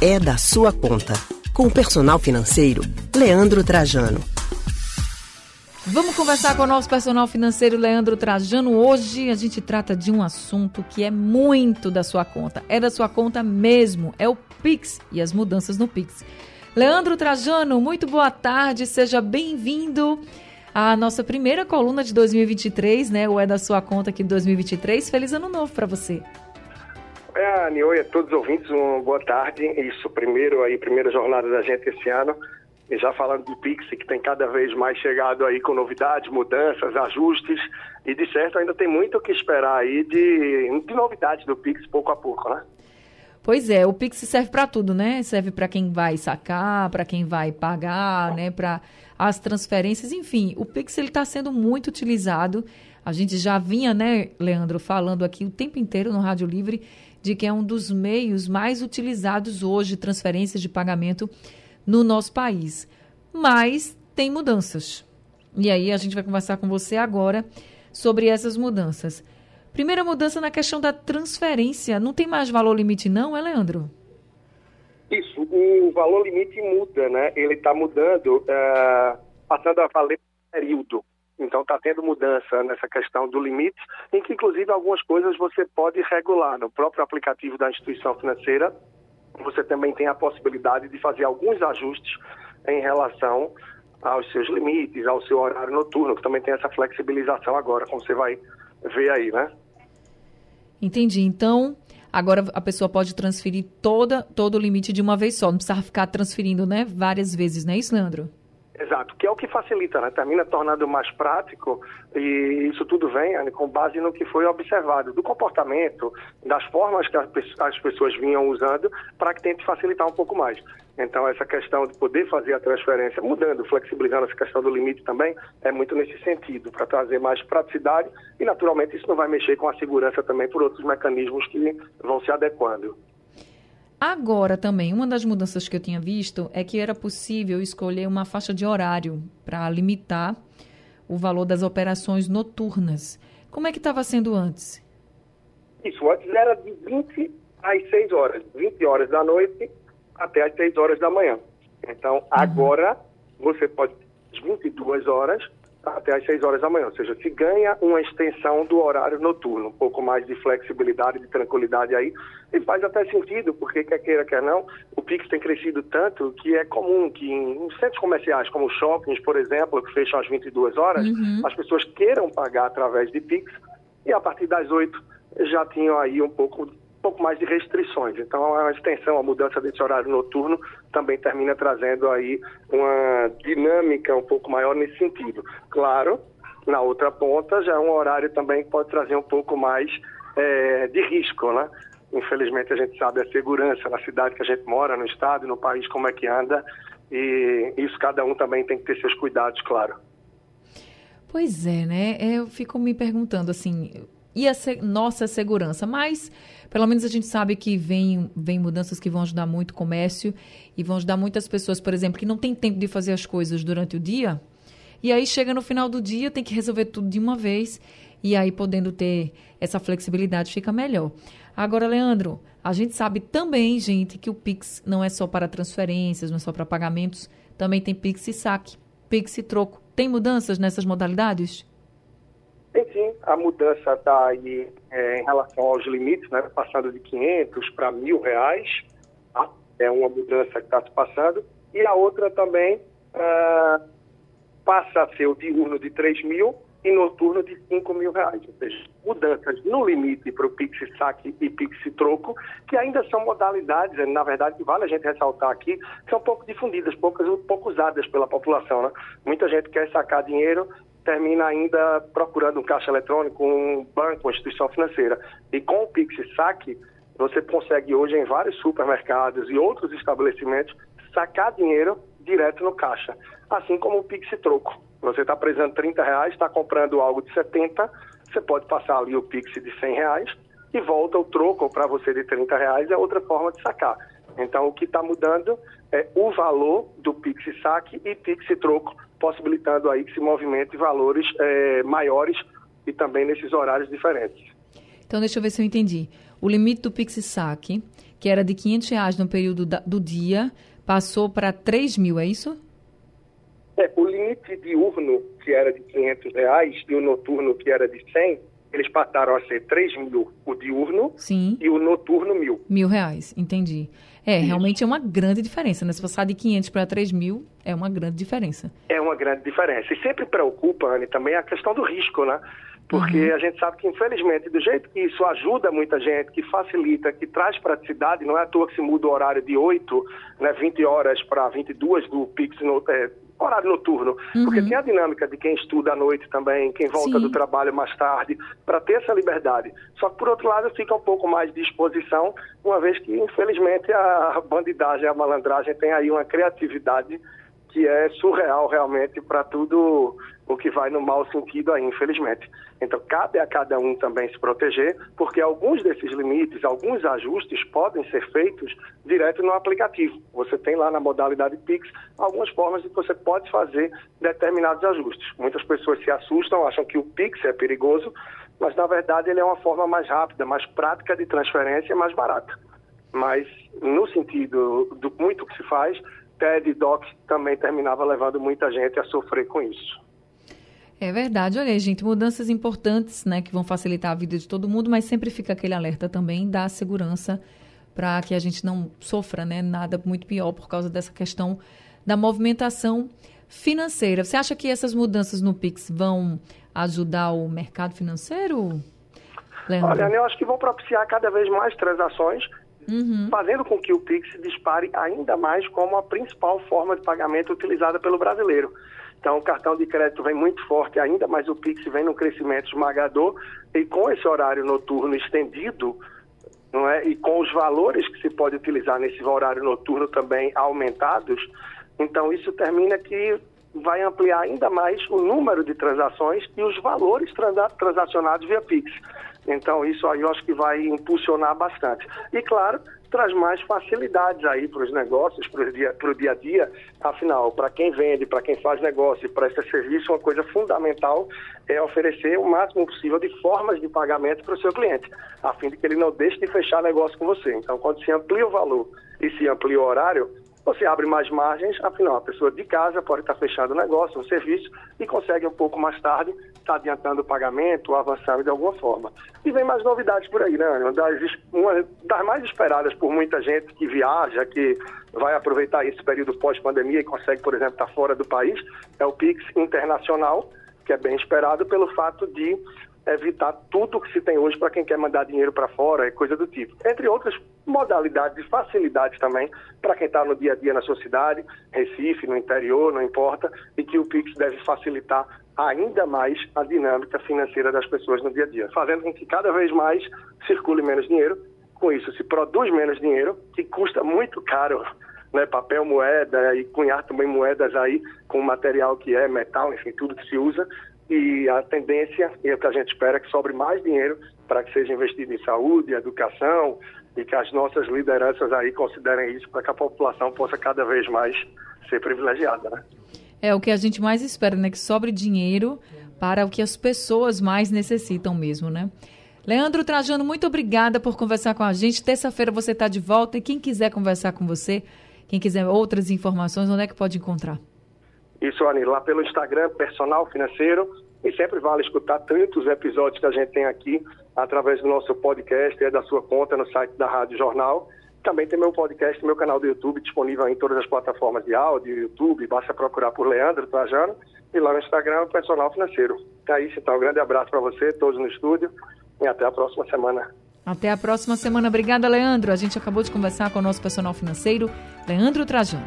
é da sua conta. Com o personal financeiro, Leandro Trajano. Vamos conversar com o nosso personal financeiro Leandro Trajano. Hoje a gente trata de um assunto que é muito da sua conta. É da sua conta mesmo. É o Pix e as mudanças no Pix. Leandro Trajano, muito boa tarde. Seja bem-vindo à nossa primeira coluna de 2023, né? O É da Sua Conta aqui de 2023. Feliz ano novo para você. É, Anny, oi a todos os ouvintes, uma boa tarde. Isso, primeiro aí, primeira jornada da gente esse ano. E já falando do Pix, que tem cada vez mais chegado aí com novidades, mudanças, ajustes, e de certo ainda tem muito o que esperar aí de, de novidades do Pix pouco a pouco, né? Pois é, o Pix serve para tudo, né? Serve para quem vai sacar, para quem vai pagar, né? Para as transferências, enfim, o Pix ele está sendo muito utilizado. A gente já vinha, né, Leandro, falando aqui o tempo inteiro no Rádio Livre de que é um dos meios mais utilizados hoje, transferências de pagamento no nosso país. Mas tem mudanças. E aí a gente vai conversar com você agora sobre essas mudanças. Primeira mudança na questão da transferência. Não tem mais valor limite, não, é, Leandro? Isso, o valor limite muda, né? Ele está mudando, uh, passando a valer período. Então está tendo mudança nessa questão do limite, em que inclusive algumas coisas você pode regular no próprio aplicativo da instituição financeira você também tem a possibilidade de fazer alguns ajustes em relação aos seus limites, ao seu horário noturno, que também tem essa flexibilização agora, como você vai ver aí, né? Entendi. Então, agora a pessoa pode transferir toda, todo o limite de uma vez só, não precisa ficar transferindo, né, várias vezes, não é isso, Leandro? Que é o que facilita, né? termina tornando mais prático e isso tudo vem né, com base no que foi observado, do comportamento, das formas que as pessoas vinham usando para que tente facilitar um pouco mais. Então, essa questão de poder fazer a transferência, mudando, flexibilizando essa questão do limite também, é muito nesse sentido, para trazer mais praticidade e, naturalmente, isso não vai mexer com a segurança também por outros mecanismos que vão se adequando. Agora também, uma das mudanças que eu tinha visto é que era possível escolher uma faixa de horário para limitar o valor das operações noturnas. Como é que estava sendo antes? Isso, antes era de 20 às 6 horas, 20 horas da noite até às 6 horas da manhã. Então, uhum. agora você pode 22 horas até às 6 horas da manhã. Ou seja, se ganha uma extensão do horário noturno, um pouco mais de flexibilidade, de tranquilidade aí, e faz até sentido, porque quer queira, quer não, o Pix tem crescido tanto que é comum que em centros comerciais, como shoppings, por exemplo, que fecham às 22 horas, uhum. as pessoas queiram pagar através de Pix, e a partir das 8 já tinham aí um pouco pouco mais de restrições. Então, a extensão, a mudança desse horário noturno também termina trazendo aí uma dinâmica um pouco maior nesse sentido. Claro, na outra ponta já é um horário também que pode trazer um pouco mais é, de risco, né? Infelizmente a gente sabe a segurança na cidade que a gente mora, no estado, no país, como é que anda, e isso cada um também tem que ter seus cuidados, claro. Pois é, né? Eu fico me perguntando assim, e a se nossa segurança. Mas, pelo menos a gente sabe que vem, vem mudanças que vão ajudar muito o comércio e vão ajudar muitas pessoas, por exemplo, que não tem tempo de fazer as coisas durante o dia. E aí chega no final do dia, tem que resolver tudo de uma vez. E aí, podendo ter essa flexibilidade, fica melhor. Agora, Leandro, a gente sabe também, gente, que o Pix não é só para transferências, não é só para pagamentos, também tem Pix e saque, Pix e troco. Tem mudanças nessas modalidades? Tem sim, a mudança está aí é, em relação aos limites, né, passando de 500 para mil reais, tá? é uma mudança que está se passando, e a outra também ah, passa a ser o diurno de 3 mil e noturno de 5 mil reais. Ou seja, mudanças no limite para o Pix Saque e Pix Troco, que ainda são modalidades, na verdade, que vale a gente ressaltar aqui, que são pouco difundidas, poucas, pouco usadas pela população. Né? Muita gente quer sacar dinheiro termina ainda procurando um caixa eletrônico, um banco, uma instituição financeira. E com o Pix Saque, você consegue hoje em vários supermercados e outros estabelecimentos sacar dinheiro direto no caixa. Assim como o Pix Troco. Você está precisando de 30 reais, está comprando algo de 70, você pode passar ali o Pix de 100 reais e volta o troco para você de 30 reais, é outra forma de sacar. Então, o que está mudando é o valor do Pix Saque e Pix Troco possibilitando aí que se movimente valores é, maiores e também nesses horários diferentes. Então, deixa eu ver se eu entendi. o limite do Pix Saque, que era de 500 reais no período da, do dia, passou para 3 mil, é isso? É, o limite diurno, que era de 500 reais, e o noturno, que era de 100, eles passaram a ser 3 mil o diurno Sim. e o noturno mil. Mil reais, entendi. É, Isso. realmente é uma grande diferença, né? Se passar de 500 para 3 mil, é uma grande diferença. É uma grande diferença. E sempre preocupa, Anne, também a questão do risco, né? Porque uhum. a gente sabe que, infelizmente, do jeito que isso ajuda muita gente, que facilita, que traz praticidade, não é à toa que se muda o horário de 8, né, 20 horas para 22 do Pix no, é, horário noturno, uhum. porque tem a dinâmica de quem estuda à noite também, quem volta Sim. do trabalho mais tarde, para ter essa liberdade. Só que, por outro lado, fica um pouco mais de exposição, uma vez que, infelizmente, a bandidagem, a malandragem tem aí uma criatividade que é surreal realmente para tudo o que vai no mau sentido aí, infelizmente. Então, cabe a cada um também se proteger, porque alguns desses limites, alguns ajustes podem ser feitos direto no aplicativo. Você tem lá na modalidade Pix algumas formas de que você pode fazer determinados ajustes. Muitas pessoas se assustam, acham que o Pix é perigoso, mas na verdade ele é uma forma mais rápida, mais prática de transferência mais barata. Mas no sentido do muito que se faz, TED DOC também terminava levando muita gente a sofrer com isso. É verdade. Olha, gente, mudanças importantes, né, que vão facilitar a vida de todo mundo, mas sempre fica aquele alerta também da segurança para que a gente não sofra, né, nada muito pior por causa dessa questão da movimentação financeira. Você acha que essas mudanças no Pix vão ajudar o mercado financeiro? Leandro? Olha, eu acho que vão propiciar cada vez mais transações uhum. fazendo com que o Pix dispare ainda mais como a principal forma de pagamento utilizada pelo brasileiro. Então, o cartão de crédito vem muito forte ainda, mas o Pix vem num crescimento esmagador e com esse horário noturno estendido, não é? E com os valores que se pode utilizar nesse horário noturno também aumentados, então isso termina que vai ampliar ainda mais o número de transações e os valores transacionados via Pix. Então, isso aí eu acho que vai impulsionar bastante. E, claro, traz mais facilidades aí para os negócios, para o dia, dia a dia. Afinal, para quem vende, para quem faz negócio e presta serviço, uma coisa fundamental é oferecer o máximo possível de formas de pagamento para o seu cliente, a fim de que ele não deixe de fechar negócio com você. Então, quando se amplia o valor e se amplia o horário, você abre mais margens, afinal, a pessoa de casa pode estar fechando o negócio, o serviço, e consegue um pouco mais tarde estar adiantando o pagamento avançando de alguma forma. E vem mais novidades por aí, né? Uma das, uma das mais esperadas por muita gente que viaja, que vai aproveitar esse período pós-pandemia e consegue, por exemplo, estar fora do país, é o Pix Internacional, que é bem esperado pelo fato de evitar tudo que se tem hoje para quem quer mandar dinheiro para fora e coisa do tipo. Entre outras modalidades facilidades também para quem está no dia a dia na sua cidade, Recife, no interior, não importa, e que o Pix deve facilitar ainda mais a dinâmica financeira das pessoas no dia a dia, fazendo com que cada vez mais circule menos dinheiro. Com isso, se produz menos dinheiro, que custa muito caro né, papel, moeda e cunhar também moedas aí com material que é metal, enfim, tudo que se usa, e a tendência, e é o que a gente espera, é que sobre mais dinheiro para que seja investido em saúde, educação e que as nossas lideranças aí considerem isso para que a população possa cada vez mais ser privilegiada, né? É o que a gente mais espera, né? Que sobre dinheiro para o que as pessoas mais necessitam mesmo, né? Leandro Trajano, muito obrigada por conversar com a gente. Terça-feira você está de volta e quem quiser conversar com você, quem quiser outras informações, onde é que pode encontrar? Isso, Ani, lá pelo Instagram, Personal Financeiro. E sempre vale escutar tantos episódios que a gente tem aqui através do nosso podcast e da sua conta no site da Rádio Jornal. Também tem meu podcast, meu canal do YouTube disponível em todas as plataformas de áudio, YouTube, basta procurar por Leandro Trajano e lá no Instagram, Personal Financeiro. É isso, então, um grande abraço para você, todos no estúdio e até a próxima semana. Até a próxima semana. Obrigada, Leandro. A gente acabou de conversar com o nosso personal financeiro, Leandro Trajano.